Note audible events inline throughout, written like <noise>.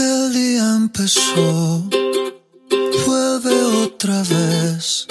el día empezó, vuelve otra vez.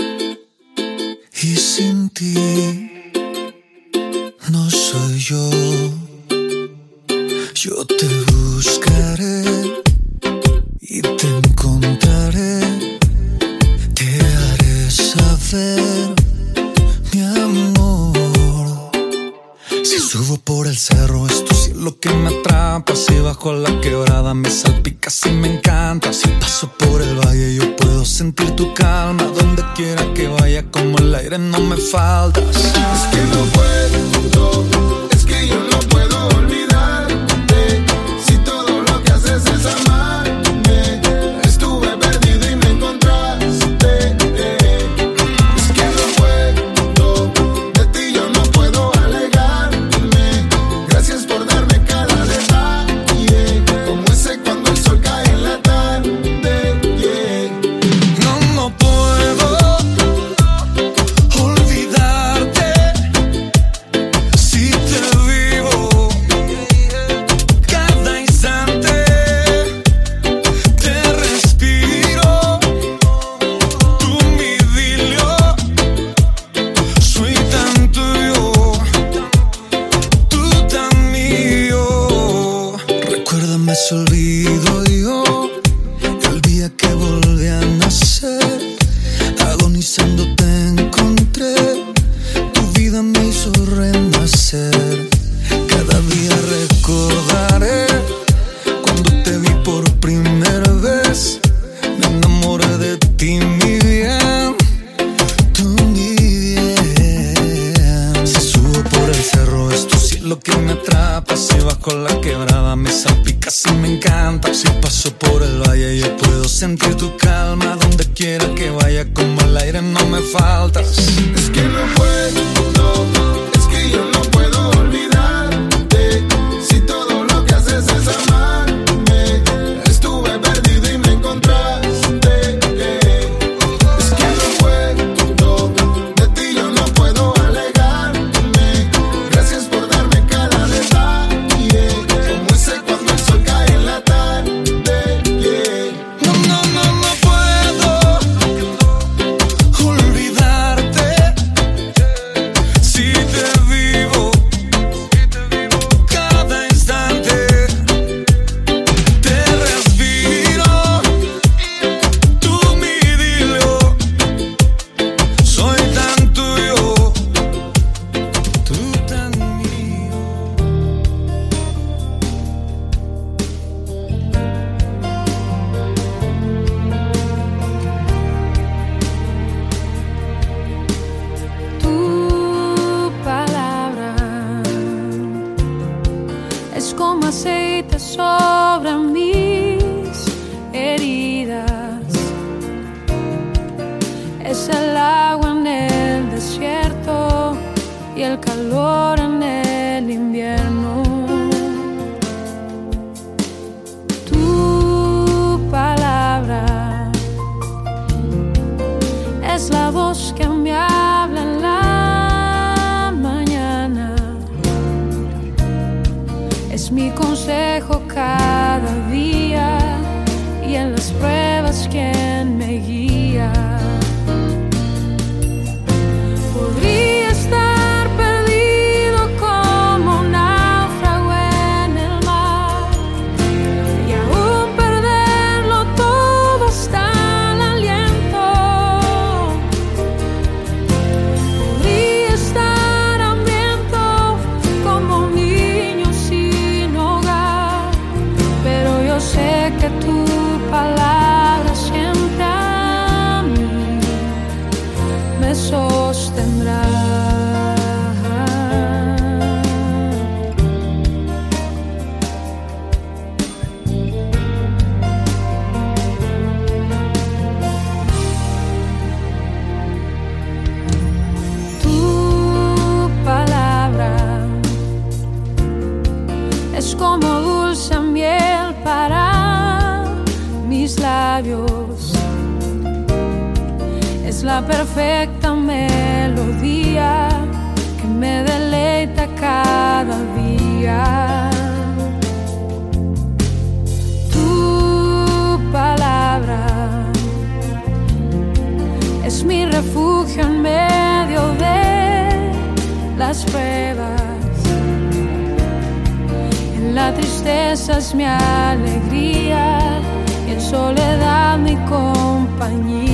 la voz que me habla en la mañana. Es mi consejo cada día y en las pruebas que perfecta melodía que me deleita cada día. Tu palabra es mi refugio en medio de las pruebas. En la tristeza es mi alegría y en soledad mi compañía.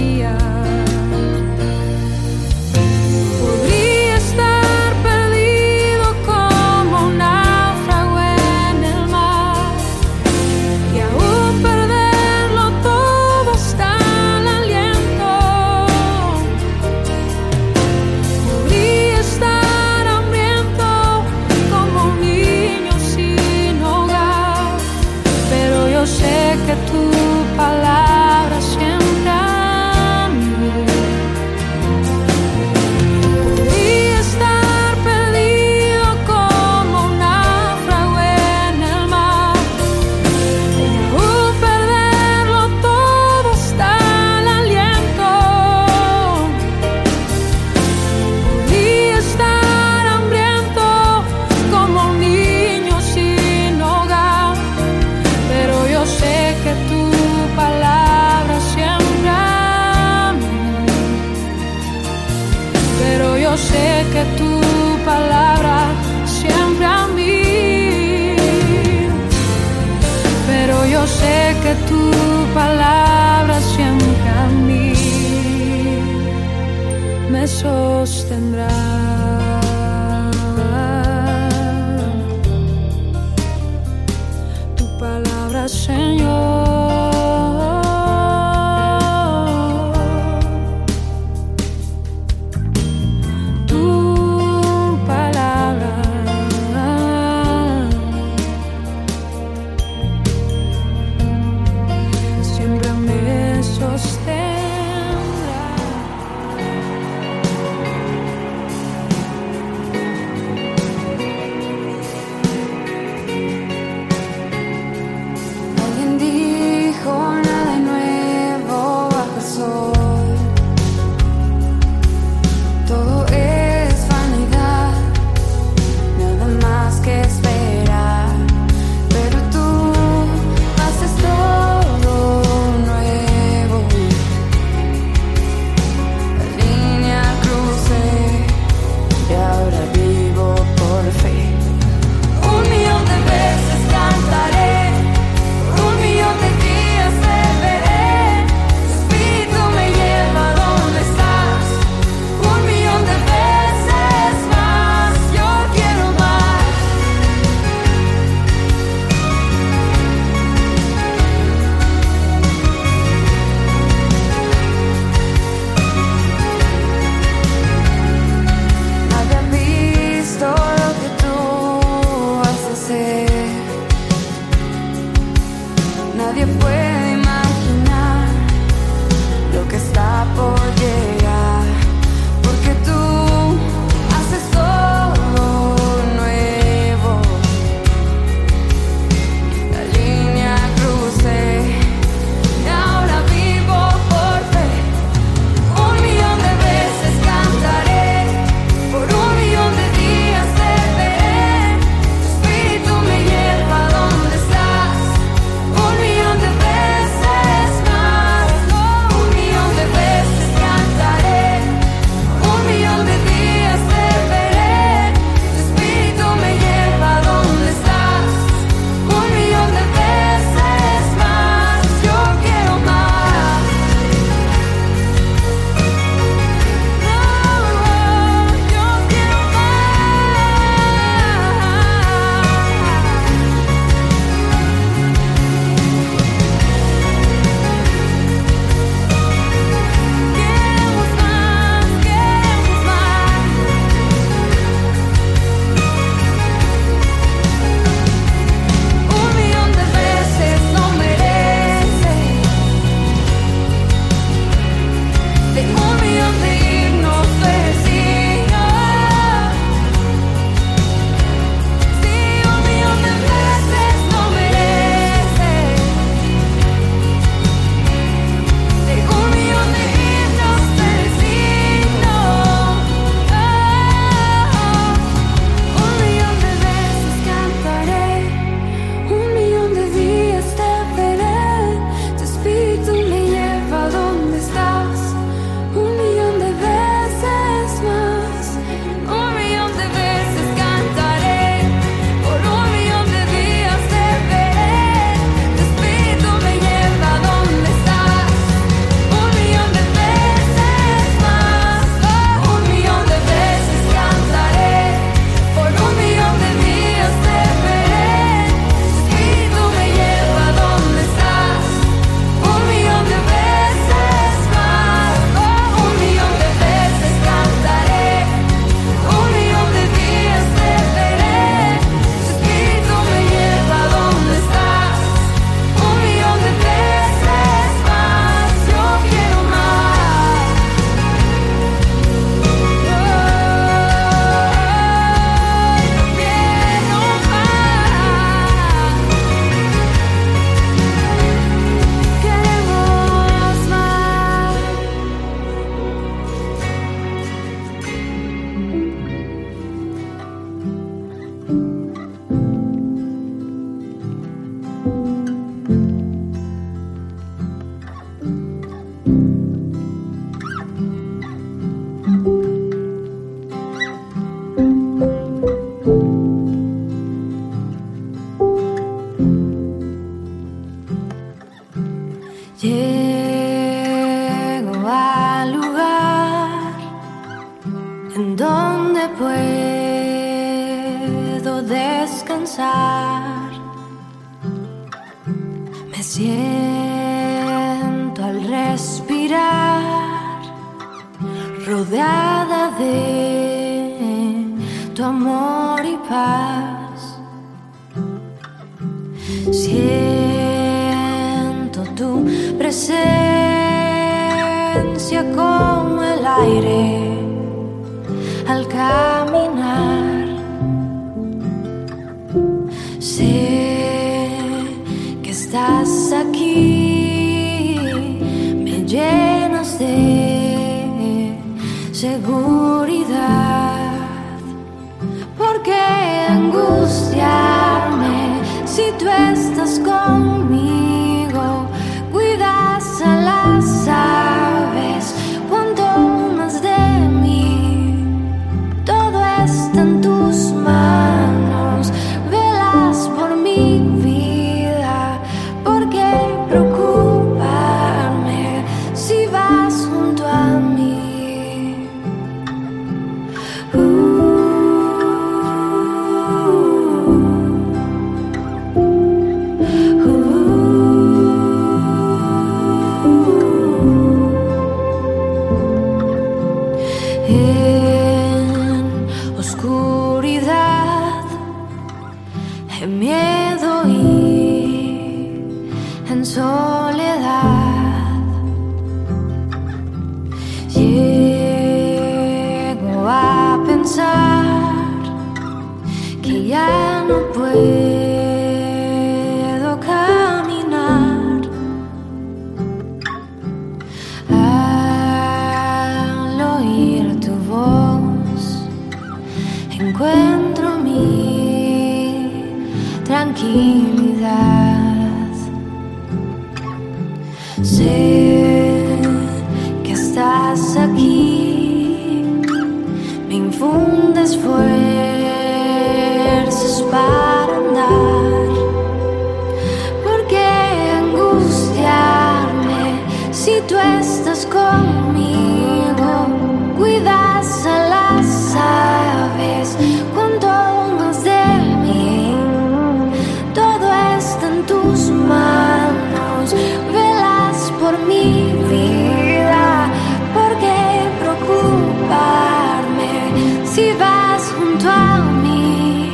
si vas junto a mí?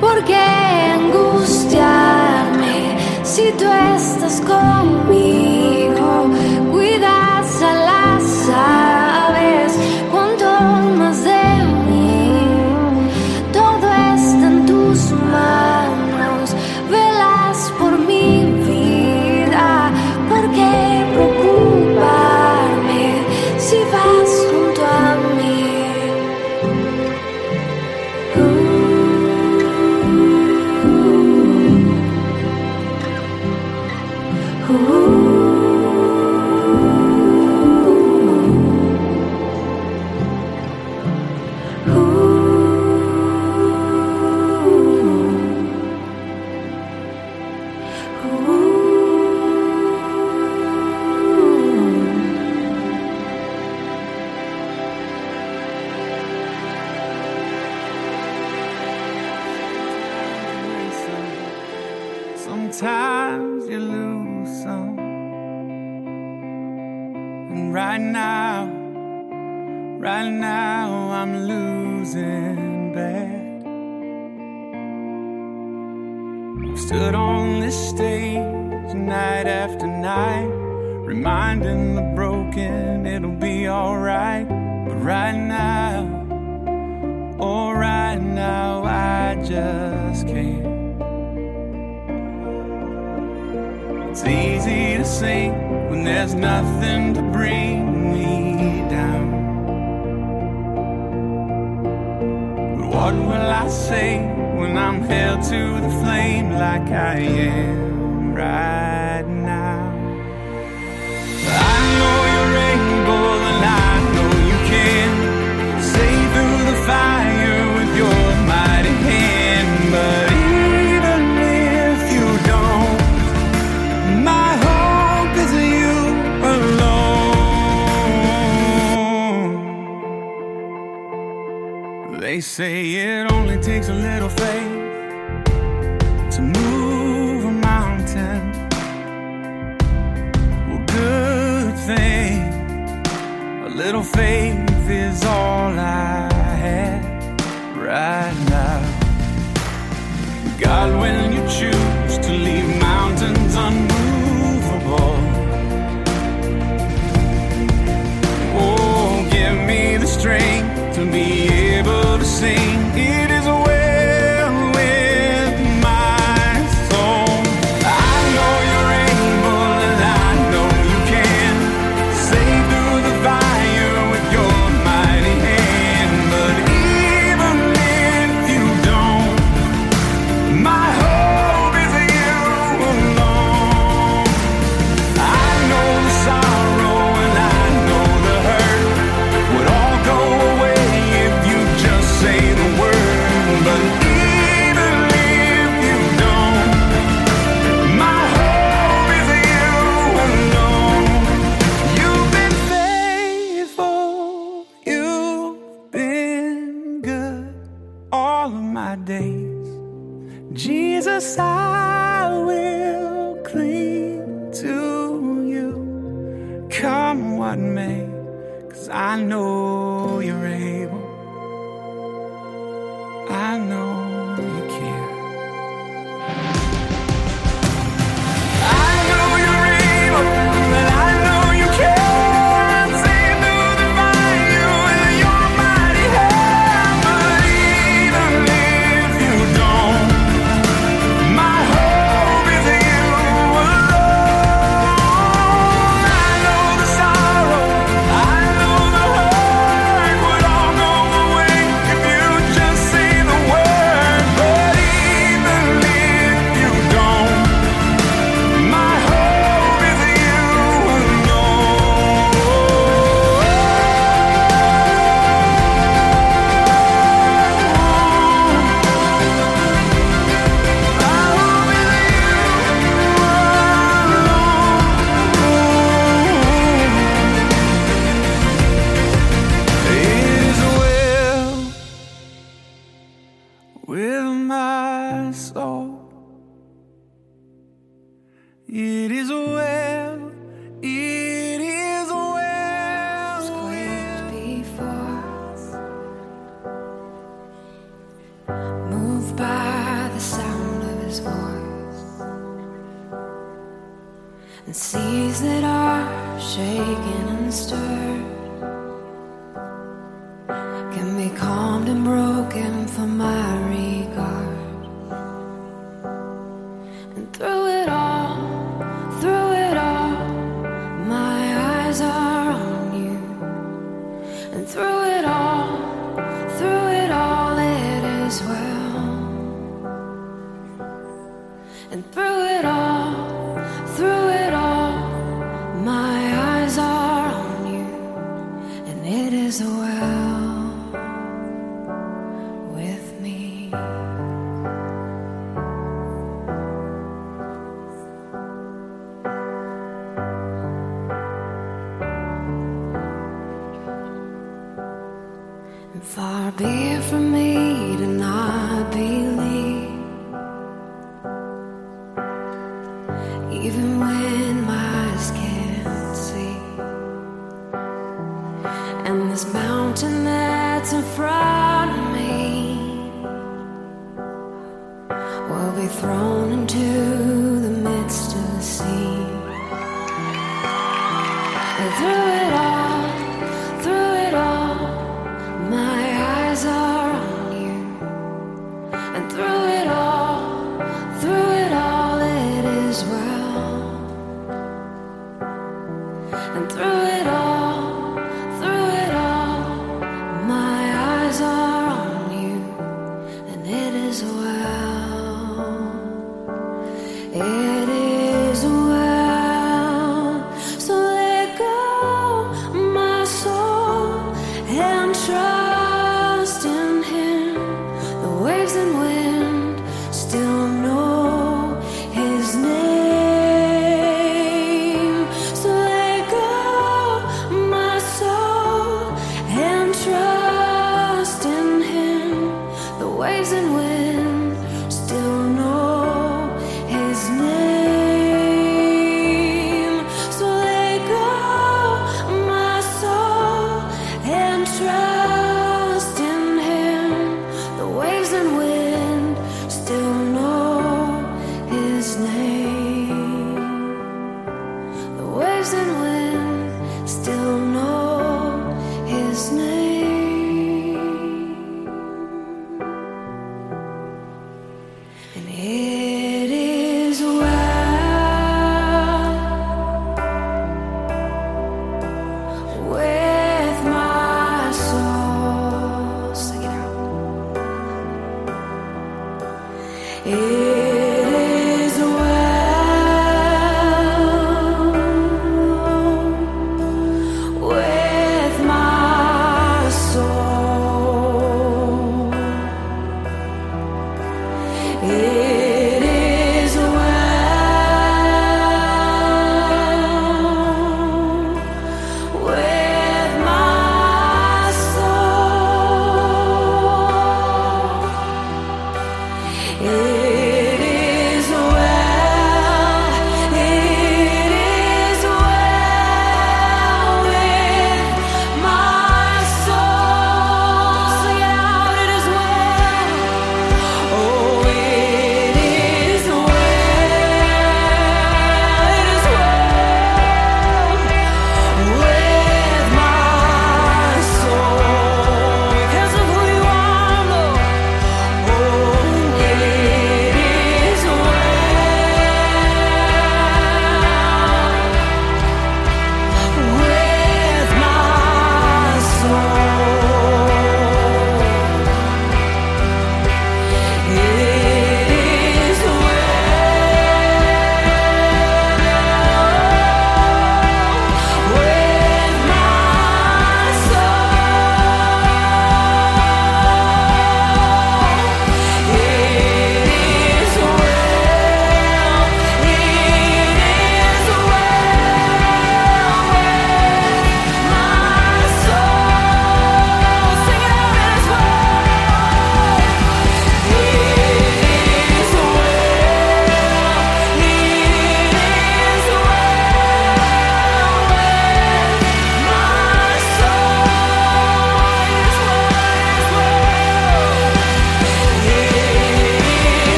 ¿Por qué angustiarme si tú estás conmigo? Jesus, I will cling to you. Come what may, cause I know you're able.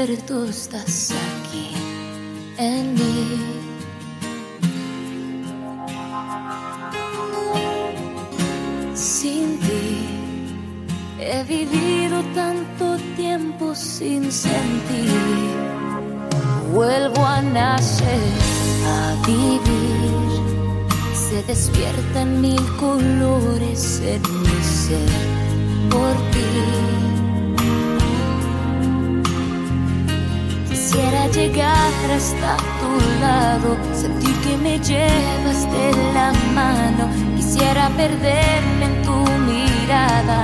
El desierto estás aquí en mí. Sin ti he vivido tanto tiempo sin sentir. Vuelvo a nacer, a vivir. Se despiertan mil colores en mi ser perderme en tu mirada.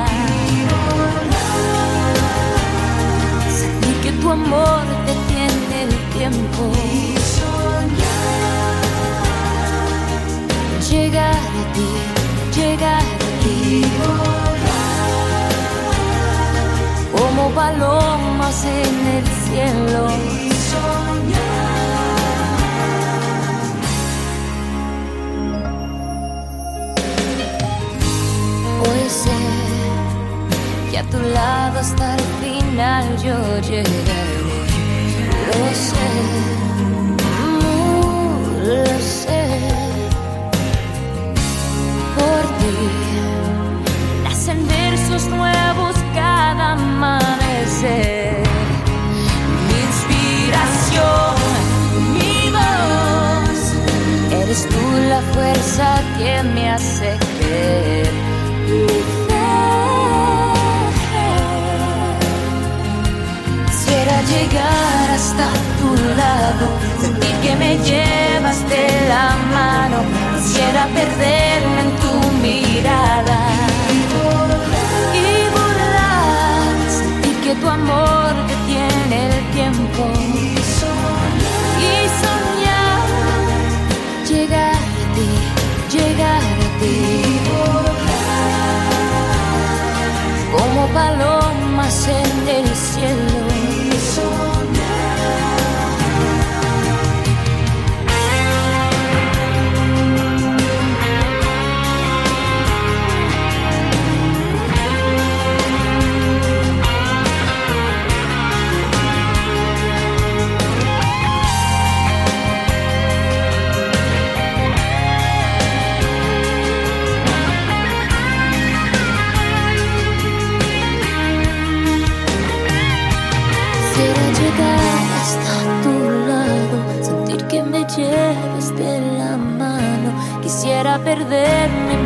Sentir que tu amor detiene el tiempo. Llegar a ti, llegar a ti. Como palomas en el cielo. Que a tu lado hasta el final yo llegaré. Lo sé, lo sé. Por ti nacen versos nuevos cada amanecer. Mi inspiración, mi voz, eres tú la fuerza que me hace creer. Llegar hasta tu lado, sentir que me llevas de la mano. Quisiera perderme en tu mirada y volar, sentir que tu amor detiene el tiempo y soñar, llegar a ti, llegar a ti. Como palomas en el cielo. Lleves de la mano. Quisiera perderme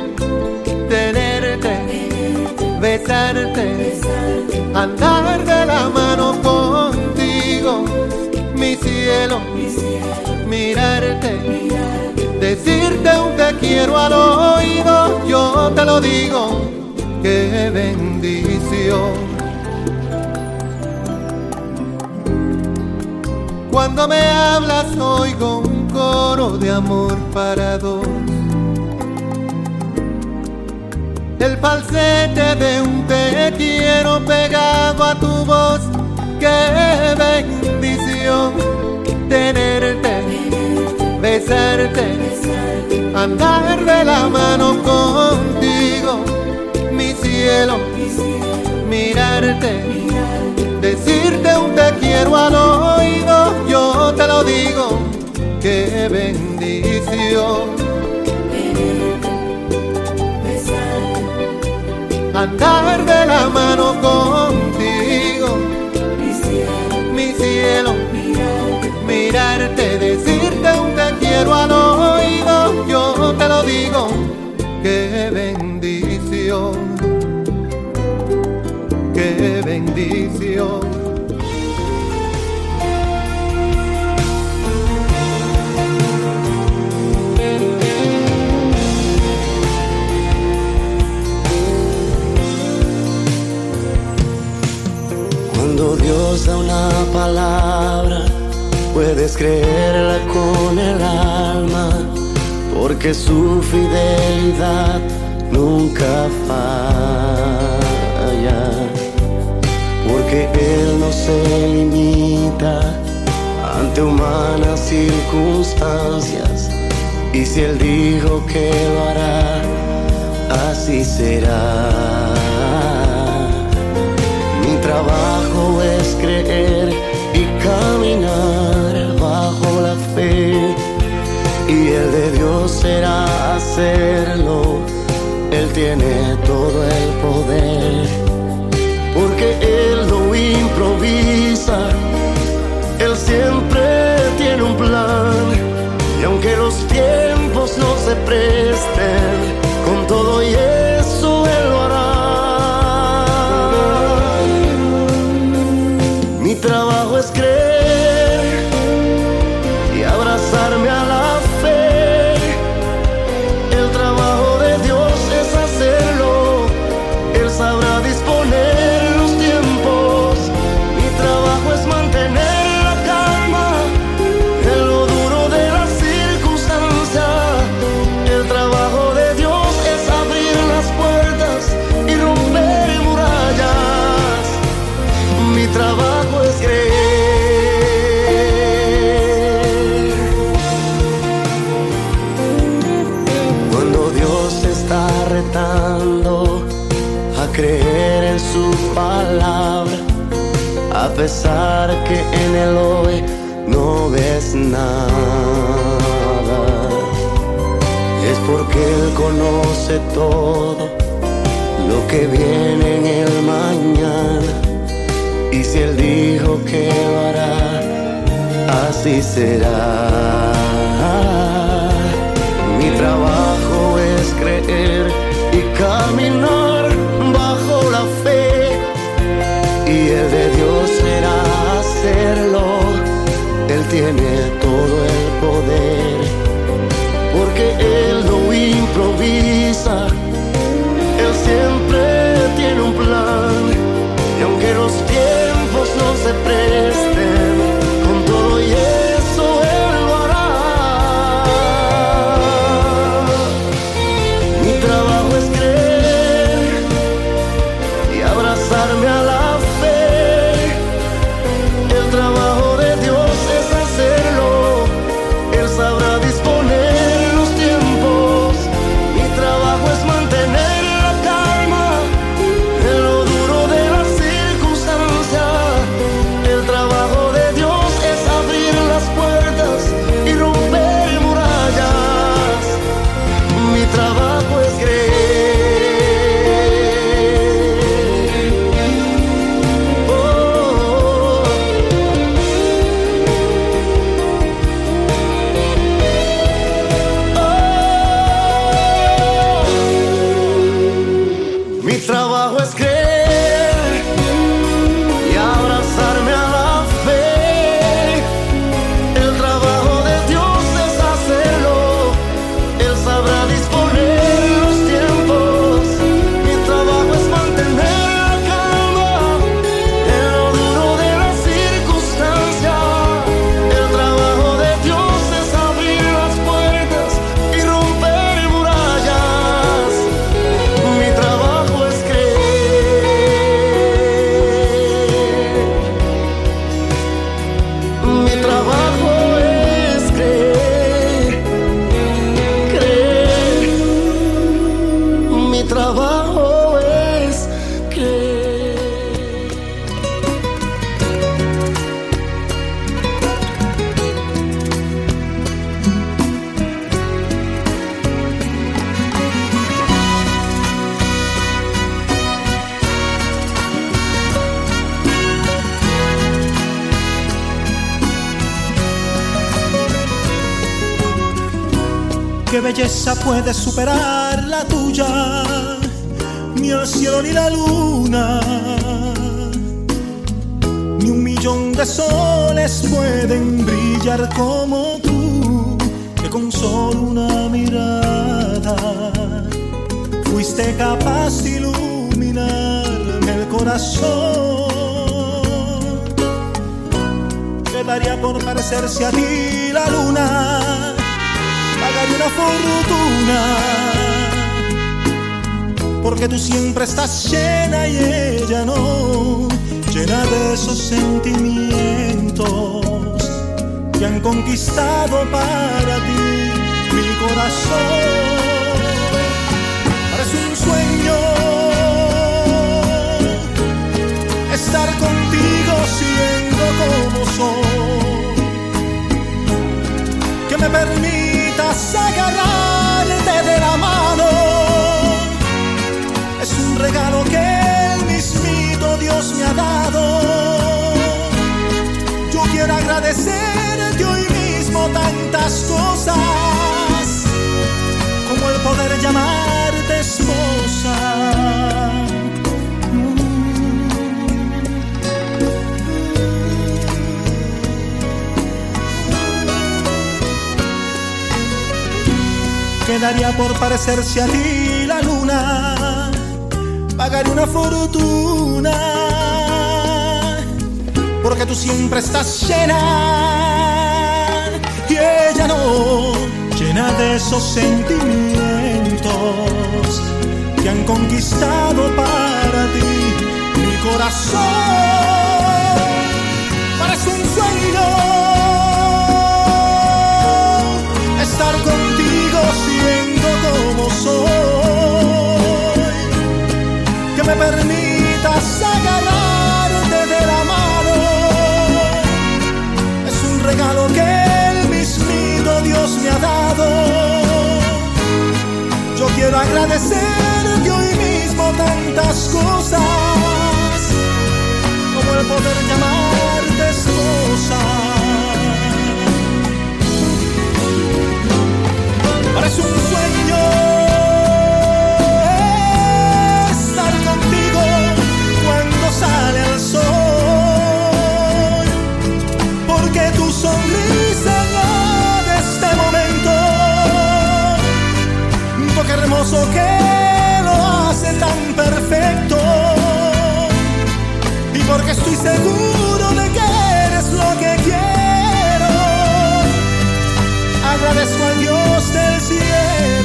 Tenerte, besarte, andar de la mano contigo, mi cielo, mirarte, decirte un te quiero al oído, yo te lo digo, qué bendición. Cuando me hablas oigo un coro de amor para dos. El falsete de un te quiero pegado a tu voz. Qué bendición tenerte, besarte, andar de la mano contigo, mi cielo, mirarte, decirte un te quiero al oído, yo te lo digo, qué bendición. Andar de la mano contigo, mi cielo, mirarte, decirte un te quiero al oído, yo te lo digo, qué bendición, qué bendición. Cuando Dios da una palabra, puedes creerla con el alma, porque su fidelidad nunca falla. Porque Él no se limita ante humanas circunstancias, y si Él dijo que lo hará, así será. Trabajo es creer y caminar bajo la fe. Y el de Dios será hacerlo. Él tiene todo el poder. Porque Él lo improvisa. Él siempre tiene un plan. Y aunque los tiempos no se presten, trabajo hoy no ves nada, es porque Él conoce todo lo que viene en el mañana. Y si Él dijo que lo hará, así será. Mi trabajo es creer y caminar tiene todo el poder, porque Él no improvisa, Él siempre tiene un plan, y aunque los tiempos no se presten, puede superar la tuya? Ni el cielo ni la luna, ni un millón de soles pueden brillar como tú, que con solo una mirada fuiste capaz de iluminarme el corazón. Quedaría por parecerse a ti la luna pagaré una fortuna porque tú siempre estás llena y ella no llena de esos sentimientos que han conquistado para ti mi corazón. Parece un sueño estar contigo siendo como soy. Que me permitas agarrarte Yo quiero agradecerte hoy mismo tantas cosas, como el poder llamarte esposa. Quedaría por parecerse a ti la luna, pagaré una fortuna, porque tú siempre estás llena y ella no, llena de esos sentimientos que han conquistado para ti mi corazón. Parece un sueño estar contigo siendo como soy. Que me permitas Yo quiero agradecerte hoy mismo tantas cosas, como el poder llamarte esposa. Parece un porque estoy seguro de que eres lo que quiero. Agradezco al Dios del cielo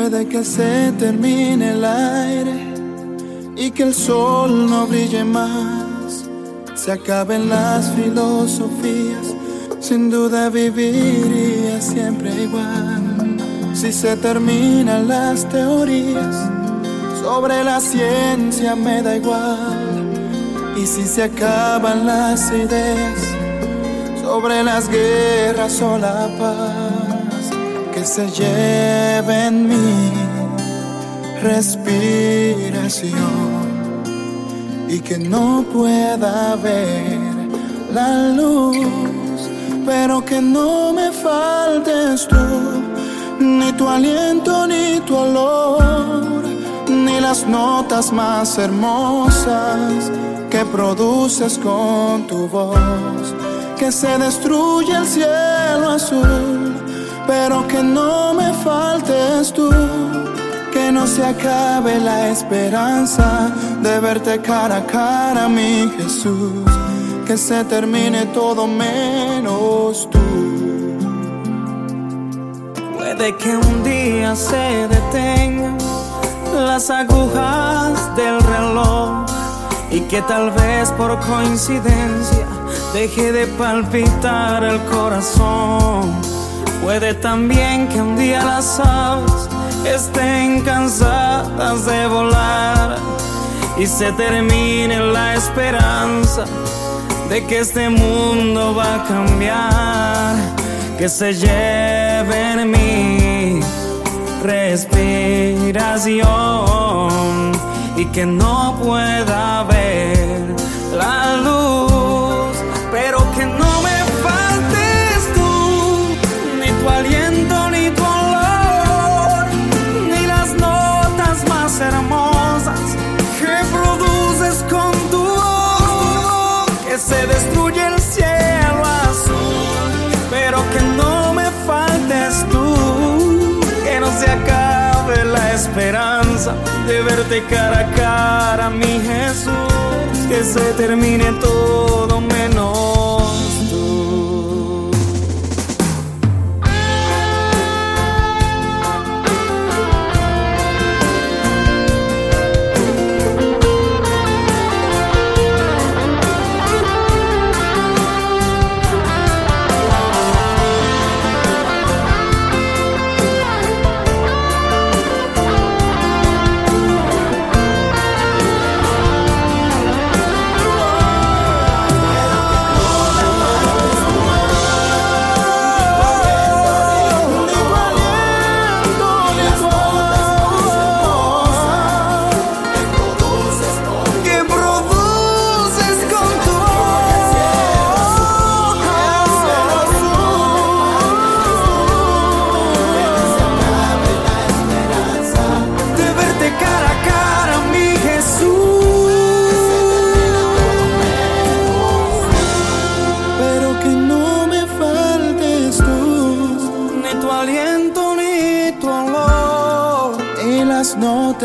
Puede que se termine el aire y que el sol no brille más. Se acaben las filosofías, sin duda viviría siempre igual. Si se terminan las teorías sobre la ciencia me da igual. Y si se acaban las ideas sobre las guerras o la paz, que se lleven mi respiración y que no pueda ver la luz, pero que no me faltes tú, ni tu aliento ni tu olor, ni las notas más hermosas que produces con tu voz, que se destruye el cielo azul, pero que no me faltes tú que no se acabe la esperanza de verte cara a cara, mi Jesús. Que se termine todo menos tú. Puede que un día se detengan las agujas del reloj y que tal vez por coincidencia deje de palpitar el corazón. Puede también que un día las aves estén cansadas de volar y se termine la esperanza de que este mundo va a cambiar, que se lleven mi respiración y que no pueda ver la luz, se destruye el cielo azul, pero que no me faltes tú, que no se acabe la esperanza de verte cara a cara, mi Jesús, que se termine todo menos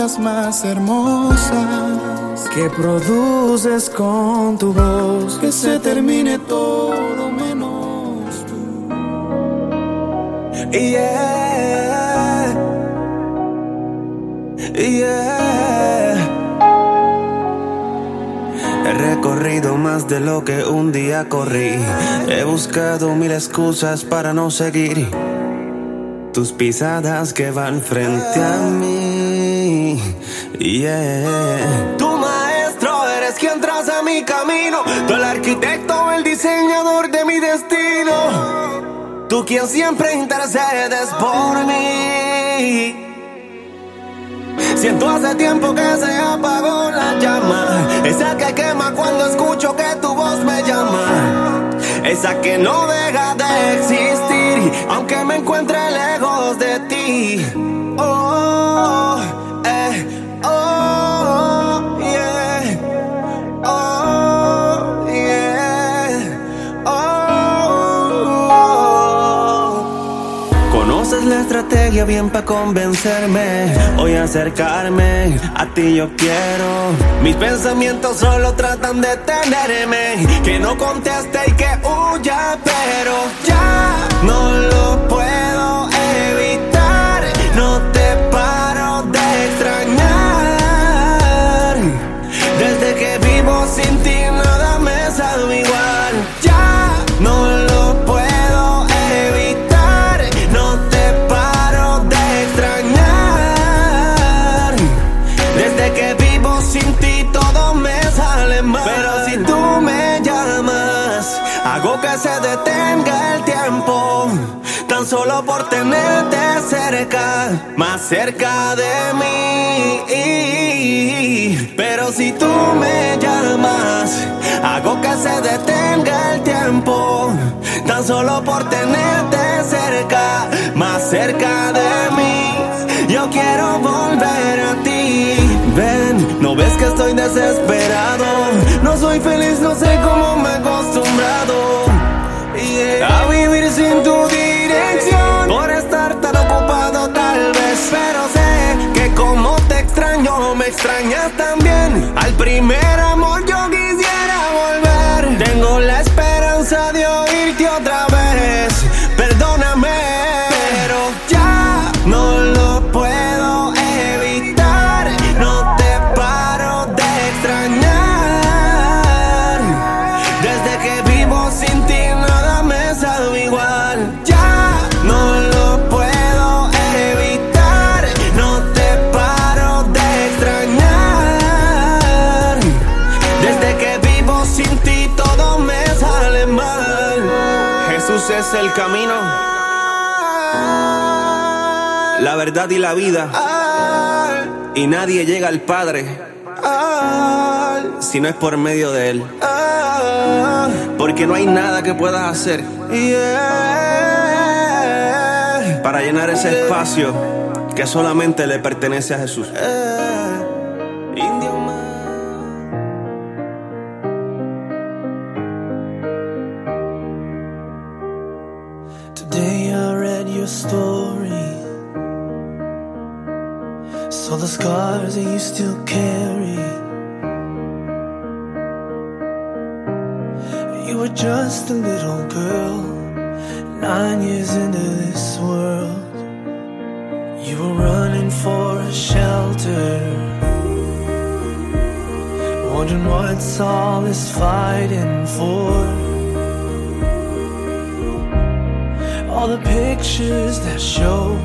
notas más hermosas. que produces con tu voz. Que se termine todo menos tú. Yeah. Yeah. He recorrido más de lo que un día corrí. He buscado mil excusas para no seguir tus pisadas que van frente a mí. Tu maestro eres quien traza mi camino. Tú el arquitecto, el diseñador de mi destino. Tú quien siempre intercedes por mí. Siento hace tiempo que se apagó la llama. Esa que quema cuando escucho que tu voz me llama. Esa que no deja de existir, aunque me encuentre lejos de ti. Oh, estrategia bien para convencerme. Hoy acercarme a ti yo quiero. Mis pensamientos solo tratan de tenerme. Que no conteste y que huya, pero ya no lo puedo cerca de mí. Pero si tú me llamas, hago que se detenga el tiempo, tan solo por tenerte cerca, más cerca de mí. Yo quiero volver a ti. Ven, no ves que estoy desesperado. No soy feliz, no sé extrañas también. Al primer amor y la vida. Y nadie llega al Padre si no es por medio de Él. Porque no hay nada que puedas hacer para llenar ese espacio que solamente le pertenece a Jesús. Saw the scars that you still carry. You were just a little girl, nine years into this world. You were running for a shelter. Wondering what's all this fighting for. All the pictures that show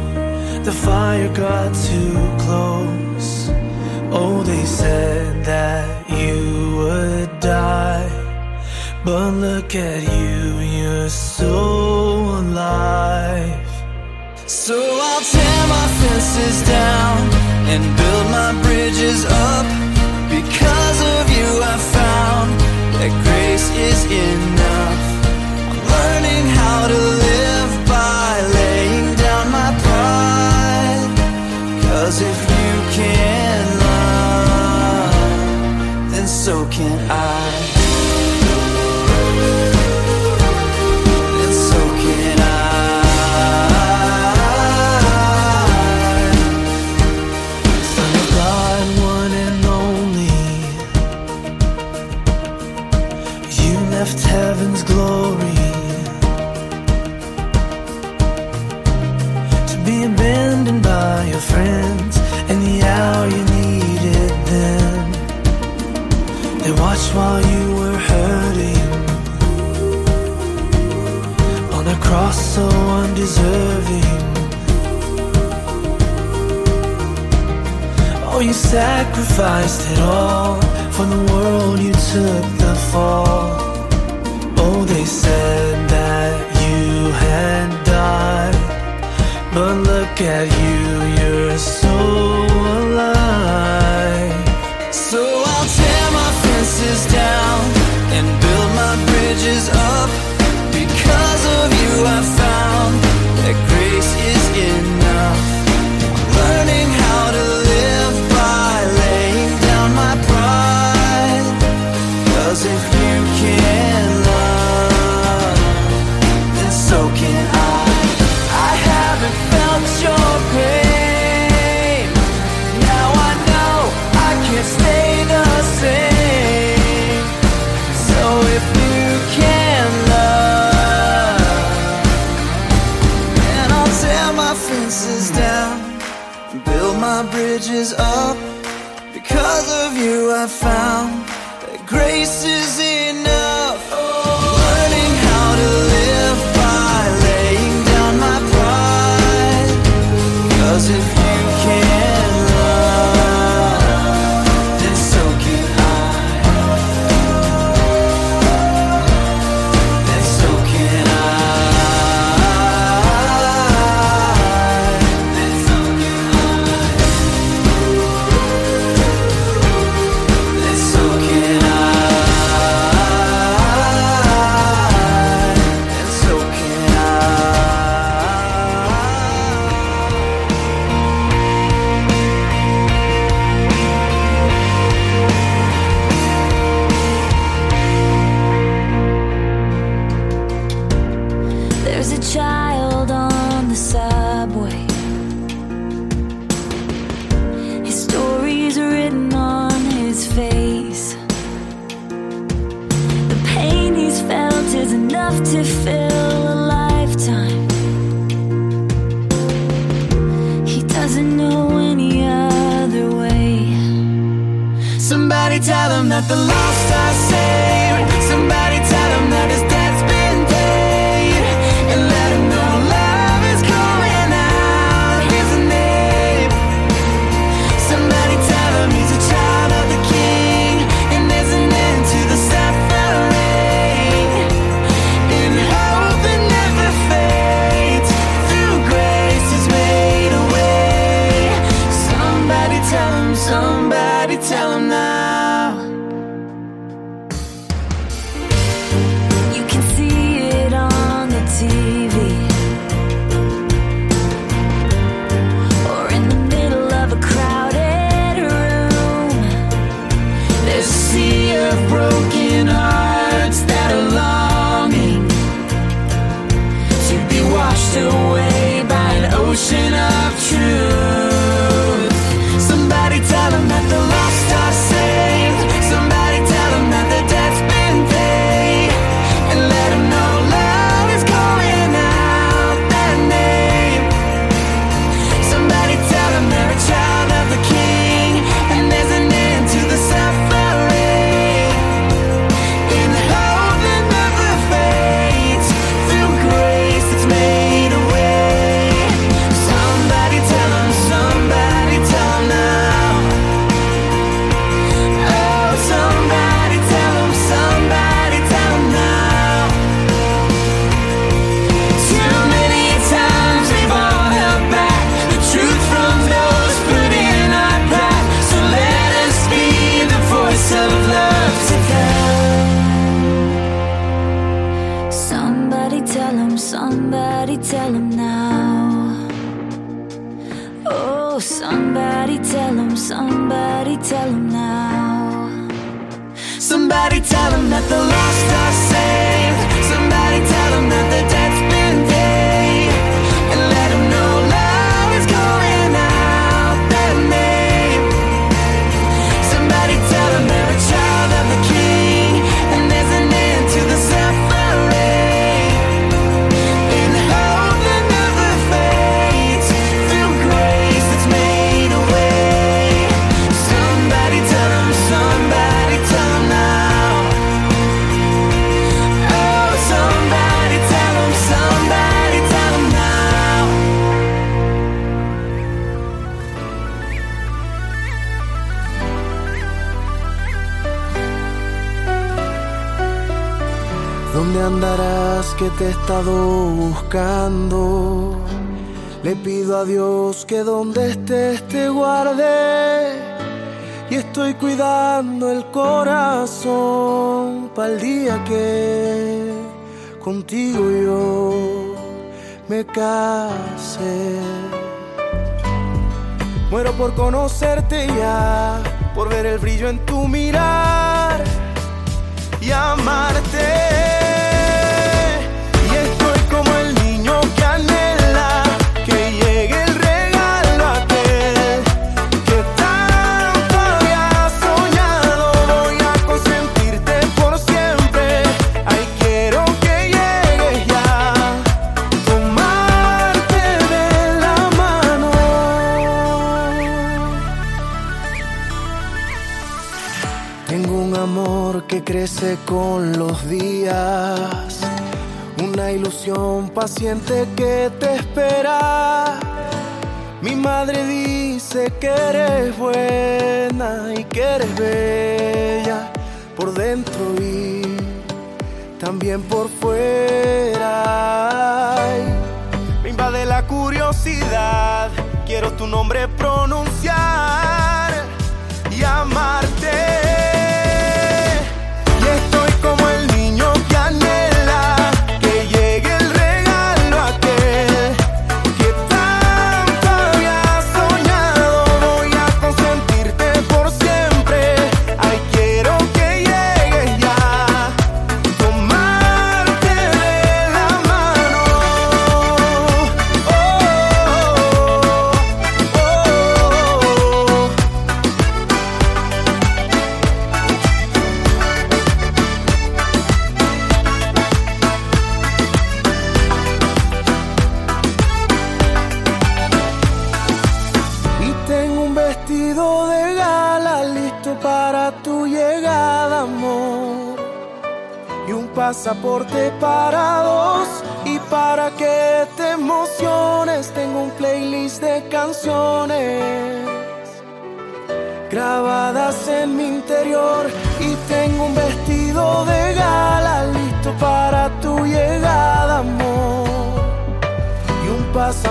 the fire got too close. Oh, they said that you would die. But look at you, you're so alive. So I'll tear my fences down and build my bridges up. Because of you, I found that grace is enough. I'm learning how to live so can I. sacrificed it all for the world. You took the fall. Oh, they said that you had died, but look at you, you're so alive. So I'll tear my fences down and build my bridges up. buscando. Le pido a Dios que donde estés te guarde. Y estoy cuidando el corazón para el día que contigo yo me case. Muero por conocerte ya, por ver el brillo en tu mirar y amarte. que crece con los días. Una ilusión paciente que te espera. Mi madre dice que eres buena y que eres bella por dentro y también por fuera. Me invade la curiosidad, quiero tu nombre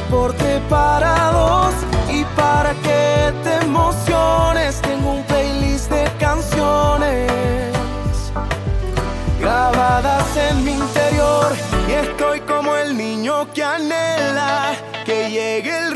pasaporte para dos. Y para que te emociones, tengo un playlist de canciones grabadas en mi interior. Y estoy como el niño que anhela que llegue el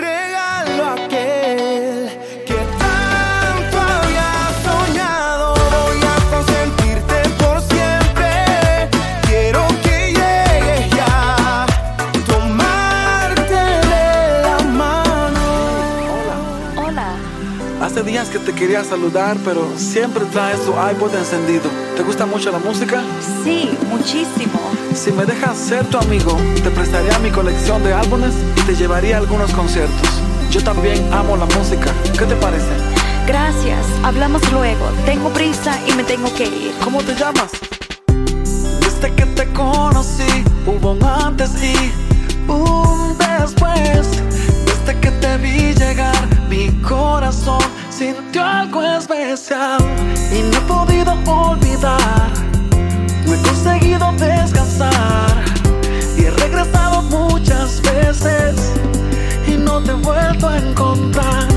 te quería saludar, pero siempre traes tu iPod encendido. ¿Te gusta mucho la música? Sí, muchísimo. Si me dejas ser tu amigo, te prestaría mi colección de álbumes y te llevaría a algunos conciertos. Yo también amo la música. ¿Qué te parece? Gracias. Hablamos luego. Tengo prisa y me tengo que ir. ¿Cómo te llamas? Desde que te conocí, hubo un antes y sintió algo especial y no he podido olvidar. No he conseguido descansar y he regresado muchas veces y no te he vuelto a encontrar.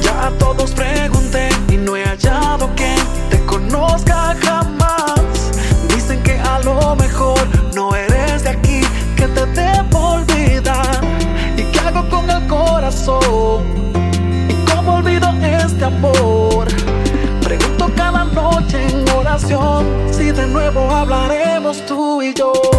Ya a todos pregunté y no he hallado quien te conozca jamás. Dicen que a lo mejor de nuevo hablaremos tú y yo.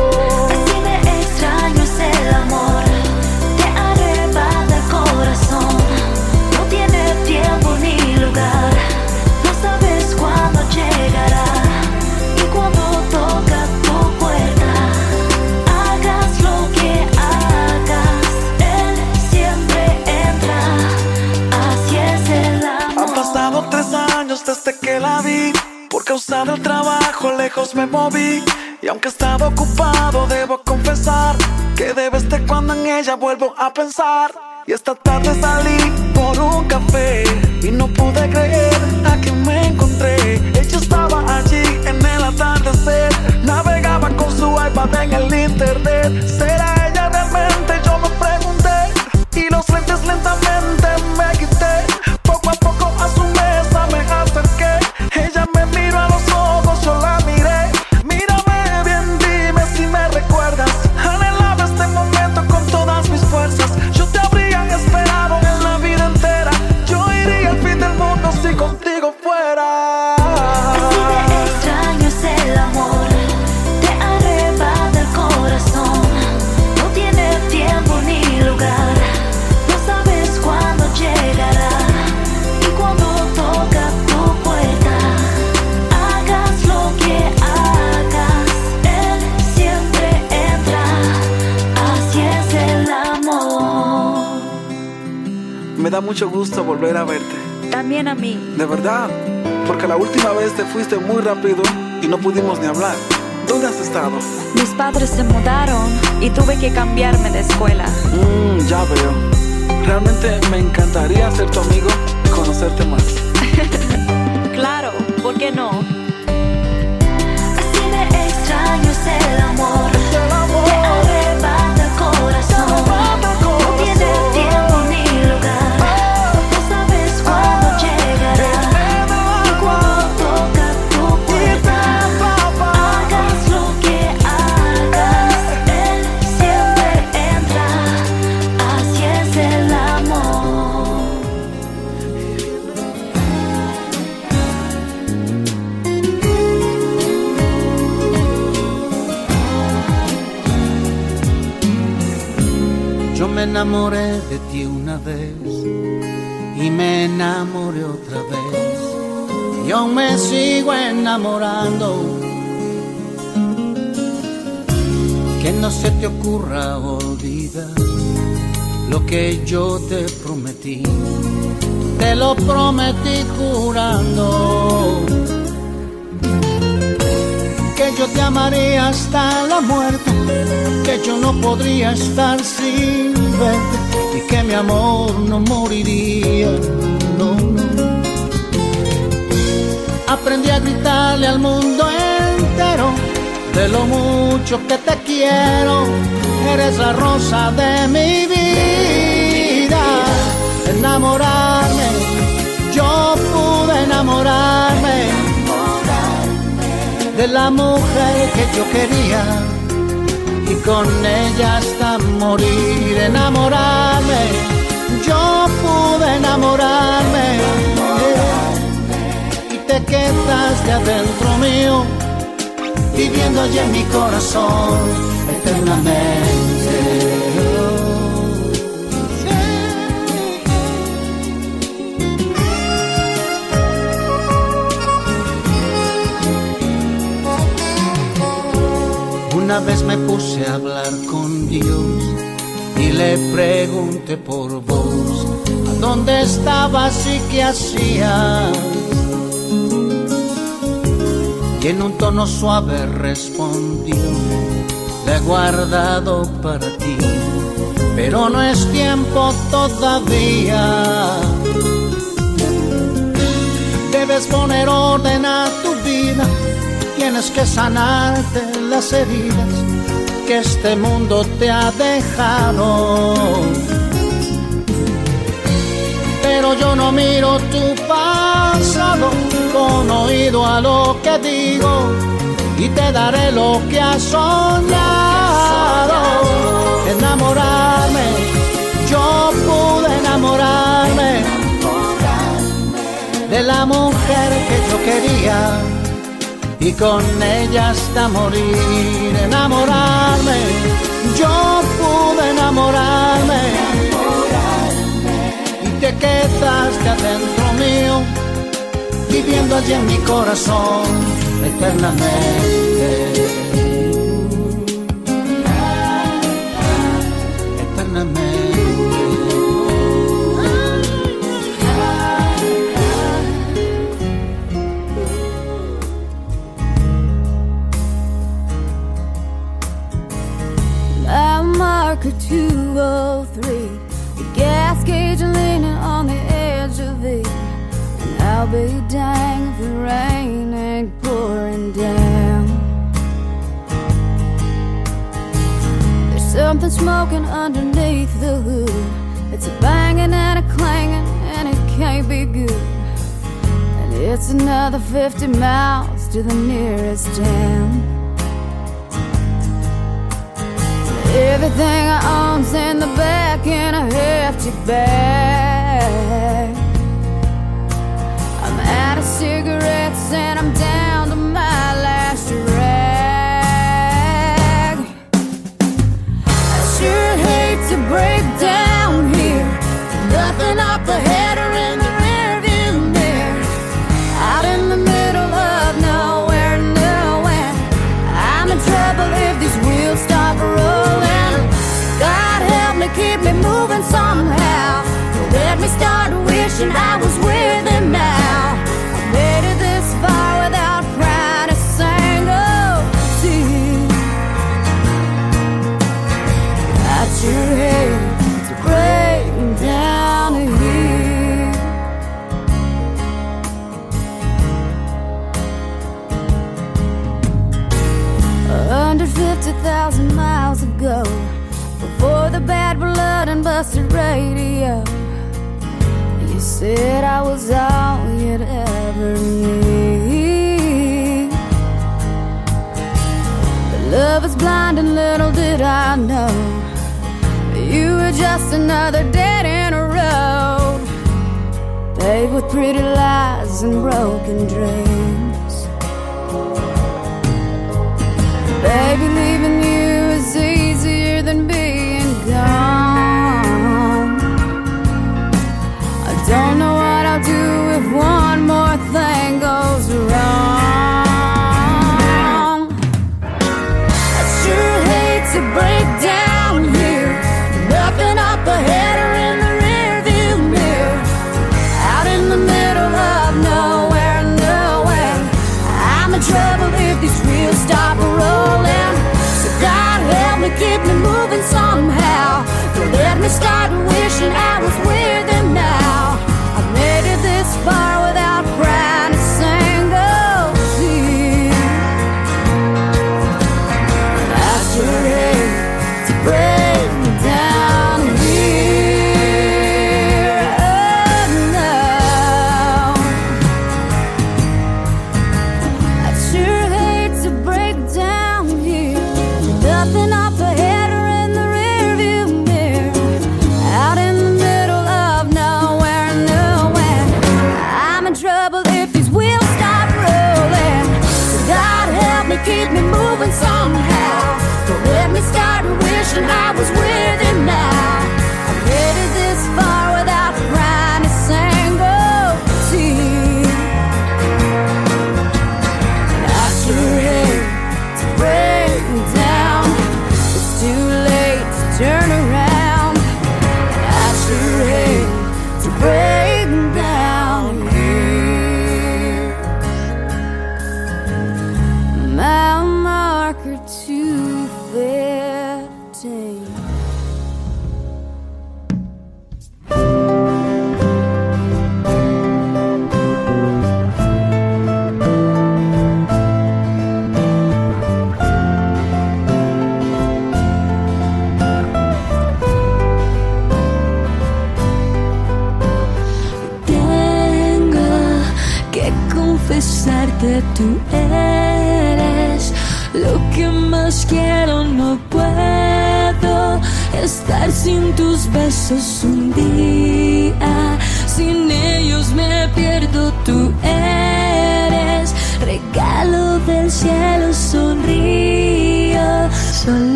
Causa del trabajo lejos me moví. Y aunque estaba ocupado, debo confesar que de vez cuando en ella vuelvo a pensar. Y esta tarde salí por un café y no pude creer a que me encontré. Ella estaba allí en el atardecer, navegaba con su iPad en el internet. ¿Será mucho gusto volver a verte. También a mí. De verdad. Porque la última vez te fuiste muy rápido y no pudimos ni hablar. ¿Dónde has estado? Mis padres se mudaron y tuve que cambiarme de escuela. Mmm, ya veo. Realmente me encantaría ser tu amigo y conocerte más. <laughs> Claro, ¿por qué no? Así de extraño es el amor, te arrebata enamoré de ti una vez y me enamoré otra vez. Y aún me sigo enamorando. Que no se te ocurra olvidar lo que yo te prometí. te lo prometí jurando. Que yo te amaría hasta la muerte, que yo no podría estar sin verte y que mi amor no moriría. No, no. Aprendí a gritarle al mundo entero de lo mucho que te quiero. Eres la rosa de mi vida. Enamorarme, yo pude enamorarme de la mujer que yo quería y con ella hasta morir. Enamorarme, yo pude enamorarme y te quedas de adentro mío viviendo allí en mi corazón eternamente. Una vez me puse a hablar con Dios y le pregunté por vos, ¿a dónde estabas y qué hacías? Y en un tono suave respondió, te he guardado para ti, pero no es tiempo todavía. Debes poner orden a tu vida, tienes que sanarte las heridas que este mundo te ha dejado. Pero yo no miro tu pasado con oído a lo que digo y te daré lo que has soñado. Enamorarme, yo pude enamorarme de la mujer que yo quería y con ella hasta morir. Enamorarme, yo pude enamorarme y te quedaste adentro mío viviendo allí en mi corazón eternamente. Marker 203. The gas gauge leaning on the edge of it. And I'll be dang if the rain ain't pouring down. There's something smoking underneath the hood. It's a banging and a clanging, and it can't be good. And it's another 50 miles to the nearest town. Everything I own's in the back in a hefty bag. I'm out of cigarettes and I'm down to my last rag. I sure hate to break down here. Nothing up ahead somehow. Don't let me start wishing I was and busted radio, you said I was all you'd ever need. But love is blind, and little did I know you were just another dead end road, paved with pretty lies and broken dreams. Baby, leaving you is easier than being gone. Don't know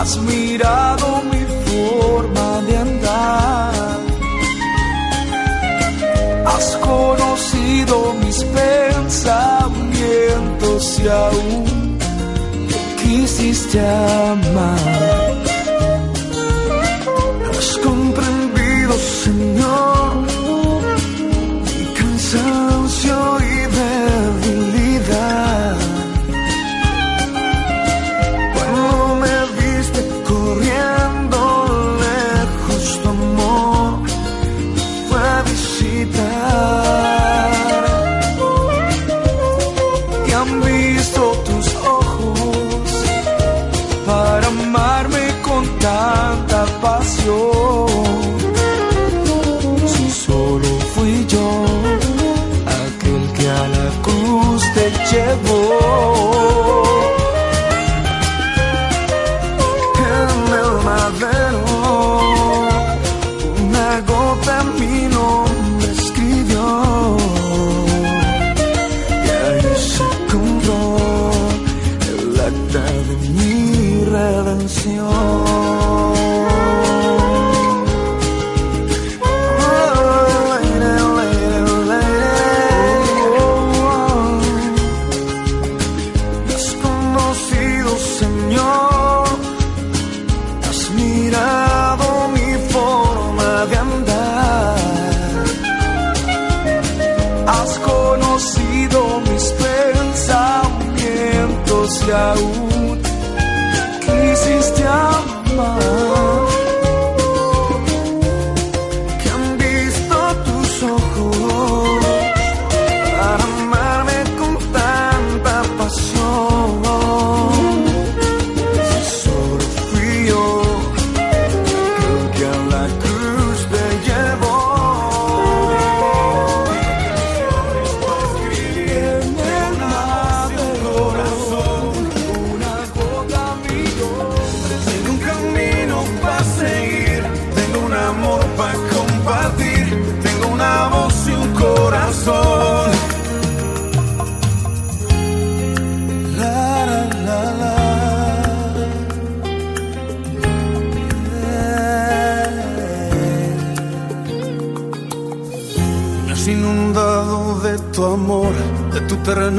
has mirado mi forma de andar, has conocido mis pensamientos y aún quisiste amar. Has comprendido, Señor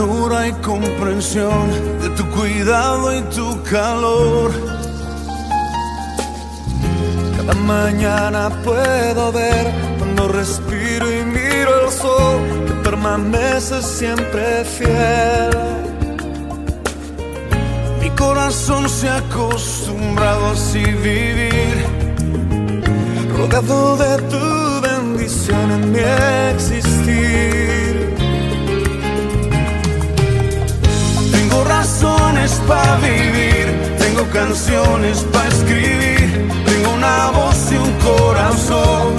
y comprensión, de tu cuidado y tu calor. Cada mañana puedo ver cuando respiro y miro el sol que permanece siempre fiel. Mi corazón se ha acostumbrado a vivir, rodeado de tu bendición en mi existir. Tengo razones para vivir, tengo canciones para escribir, tengo una voz y un corazón.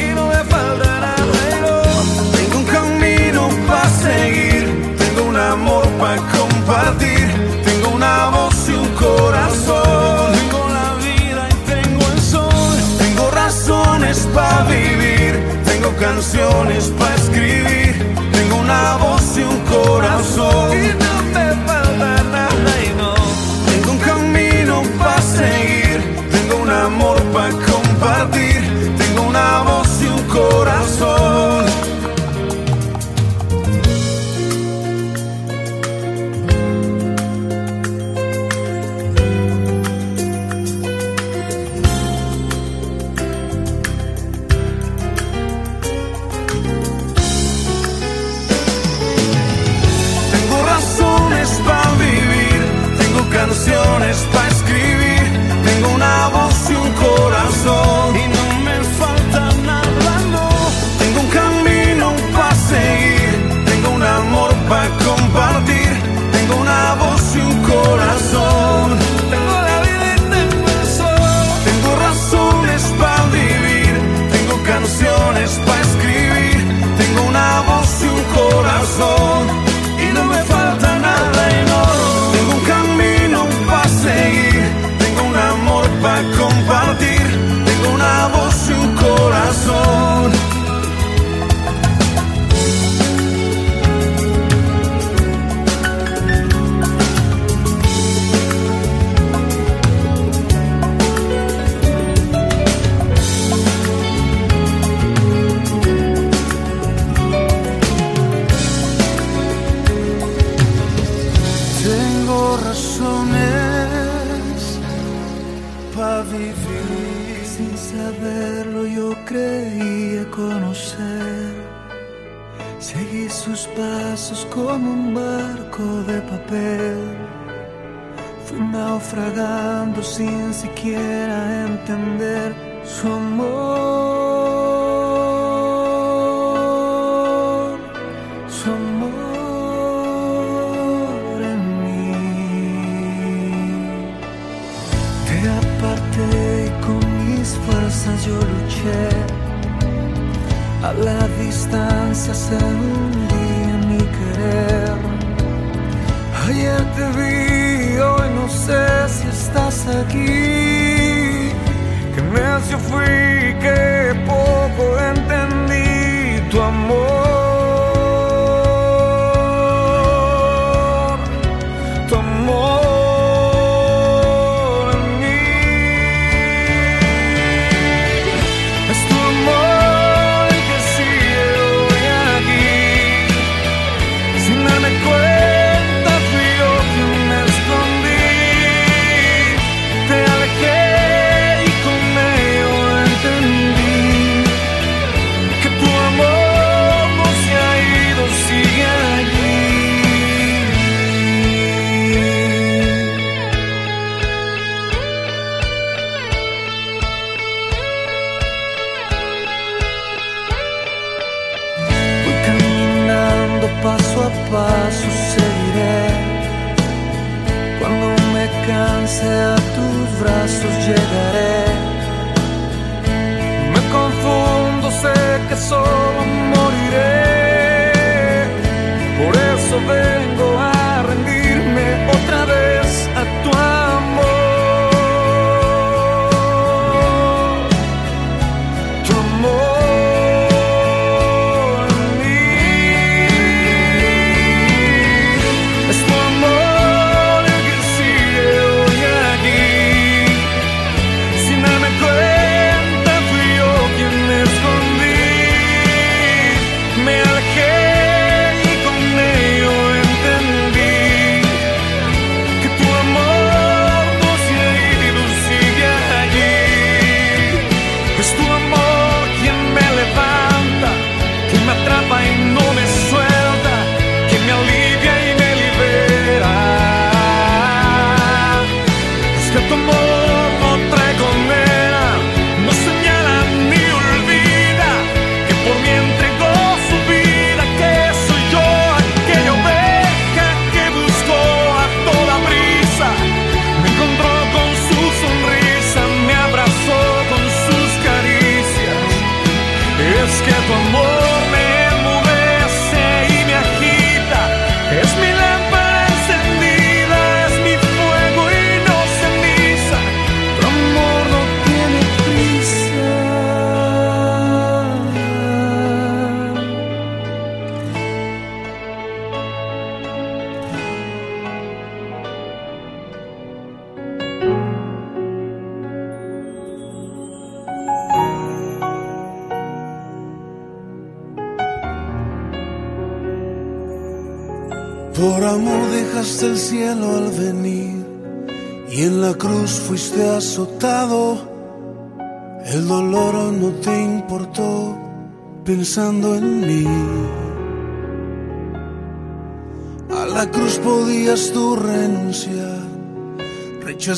Y no me faltará reloj. Tengo un camino para seguir, tengo un amor para compartir, tengo una voz y un corazón. Tengo la vida y tengo el sol, tengo razones para vivir, tengo canciones para escribir, tengo una voz y un corazón.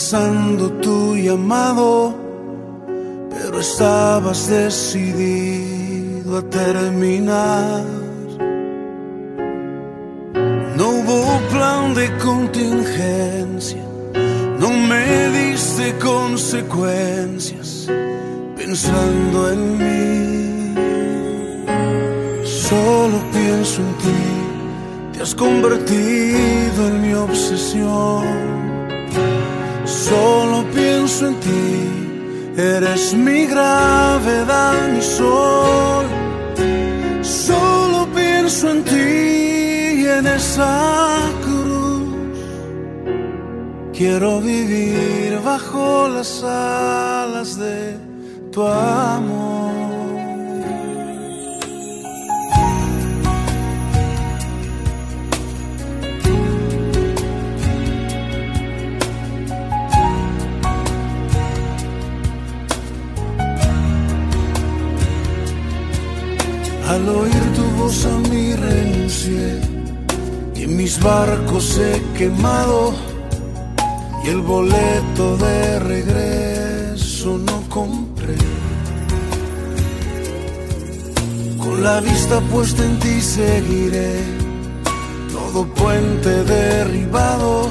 Rechazando tu llamado, pero estabas decidido a terminar. No hubo plan de contingencia, no me diste consecuencias pensando en mí. Solo pienso en ti, te has convertido eres mi gravedad, mi sol. Solo pienso en ti y en esa cruz. Quiero vivir bajo las alas de tu amor. Barcos he quemado y el boleto de regreso no compré. Con la vista puesta en ti seguiré todo puente derribado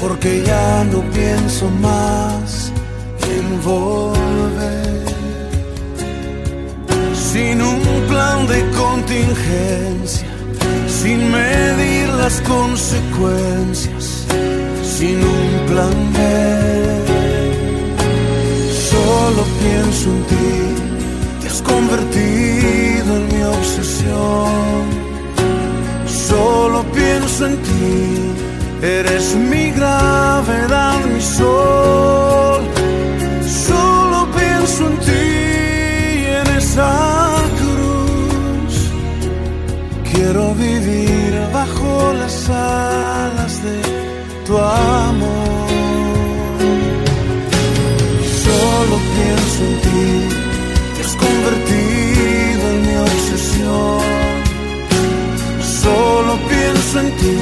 porque ya no pienso más las consecuencias, sin un plan B. Solo pienso en ti, te has convertido en mi obsesión. Solo pienso en ti, eres mi gravedad, mi sol. Solo pienso en ti y en esa cruz. Quiero vivir las alas de tu amor. Solo pienso en ti, te has convertido en mi obsesión. Solo pienso en ti,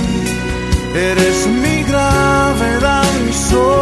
eres mi gravedad, mi sol.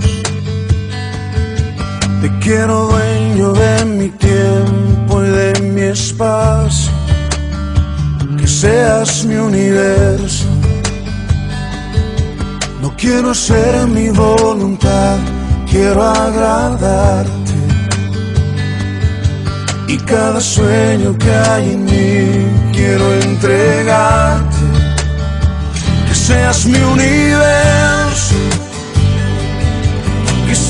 Quiero dueño de mi tiempo y de mi espacio. Que seas mi universo. Quiero hacer mi voluntad, quiero agradarte. Y cada sueño que hay en mí, quiero entregarte. Que seas mi universo,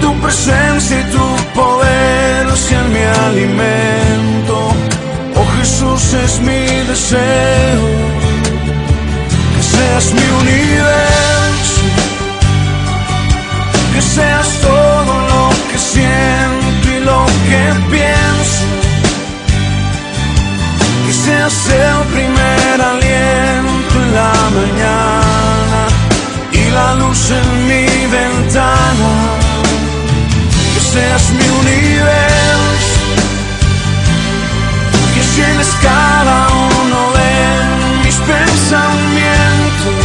Tu presencia y tu poder sean mi alimento. Oh Jesús es mi deseo, que seas mi universo, que seas todo lo que siento y lo que pienso, que seas el primer aliento en la mañana y la luz en mi ventana, seas mi universo que llenes cada uno de mis pensamientos,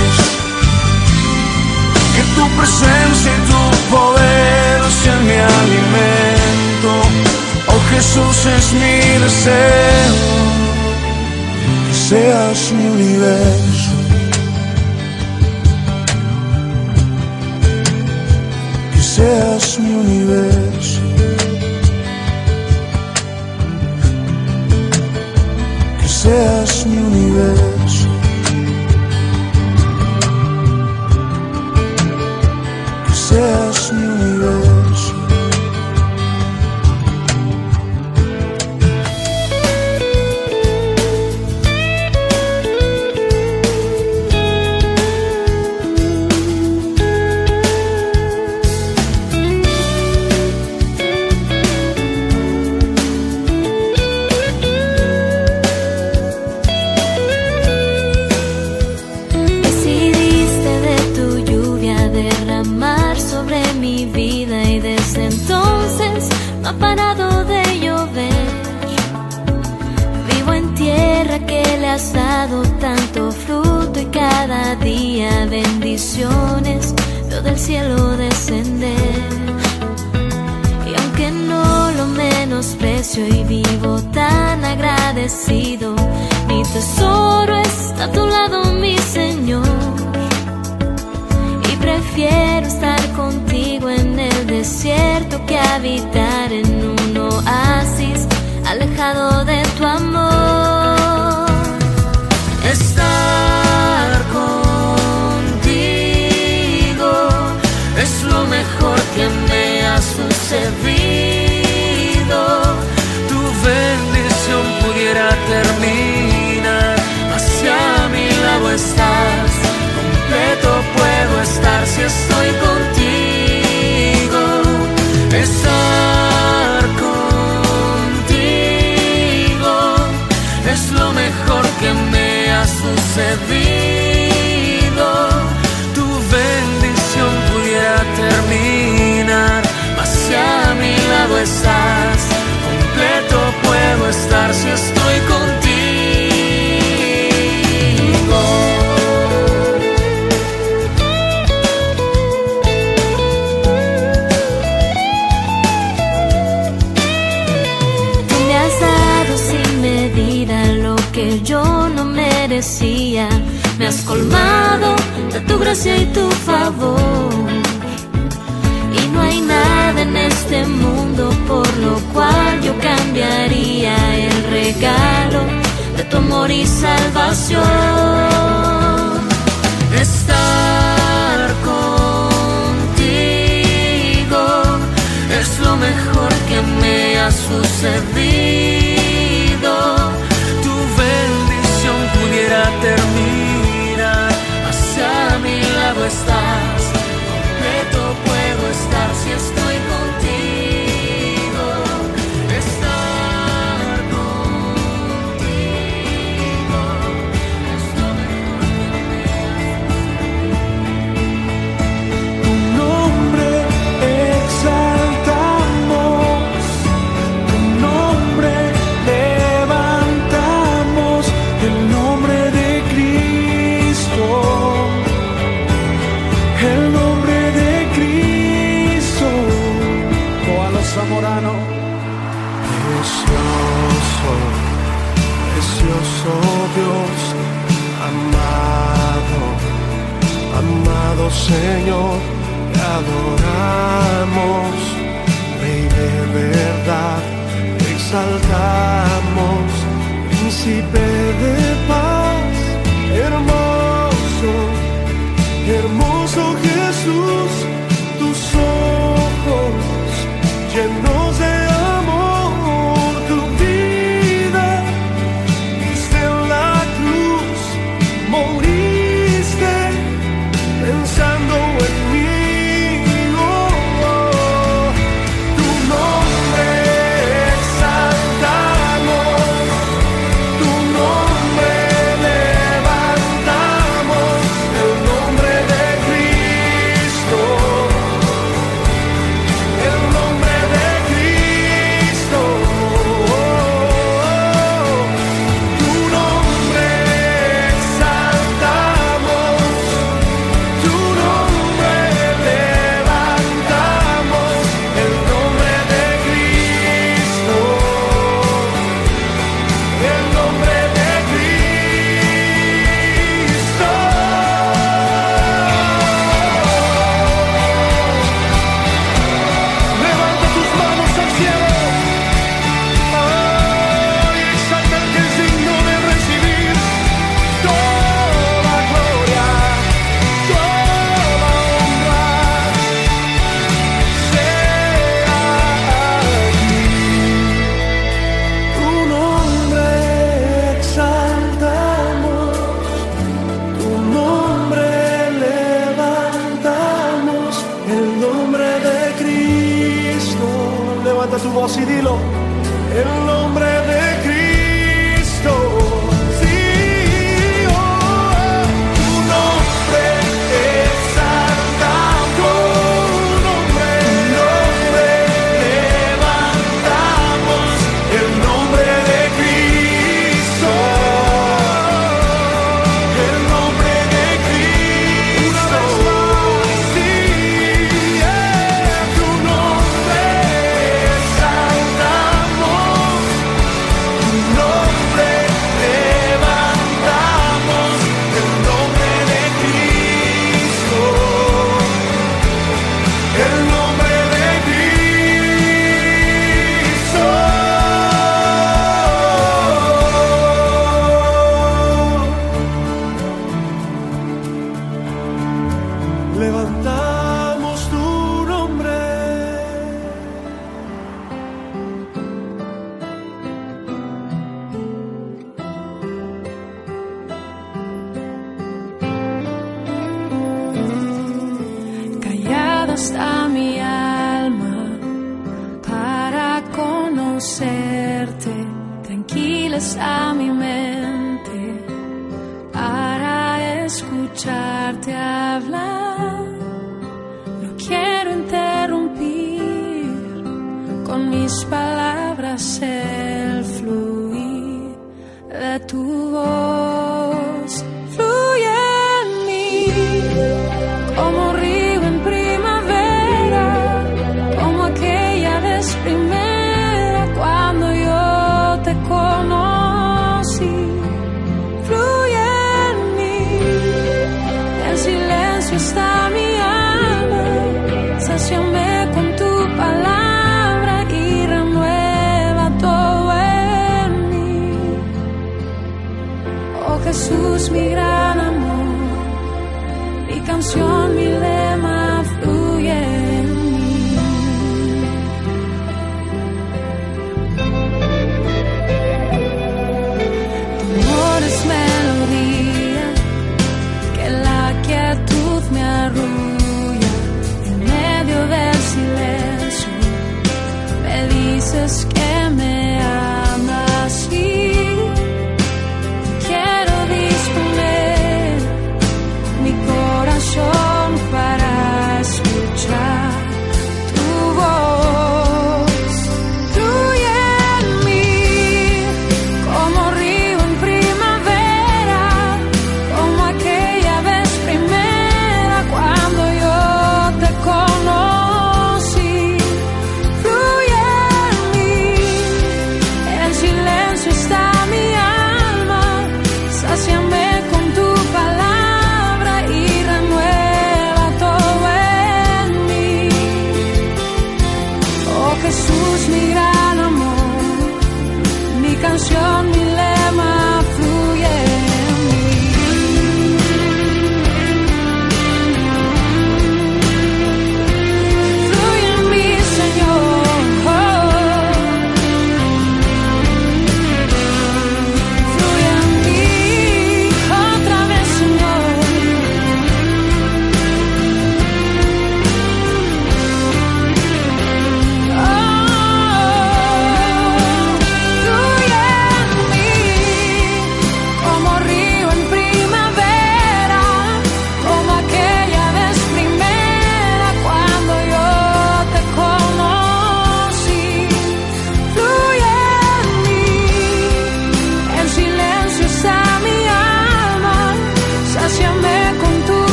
que tu presencia y tu poder sean mi alimento. Oh Jesús es mi deseo, que seas mi universo. Que seas mi universo. Seas mi universo. Merecía. Me has colmado de tu gracia y tu favor. Y no hay nada en este mundo por lo cual yo cambiaría el regalo de tu amor y salvación. Estar contigo es lo mejor que me ha sucedido. Mi Señor, te adoramos, Rey de verdad, te exaltamos, príncipe de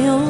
salvación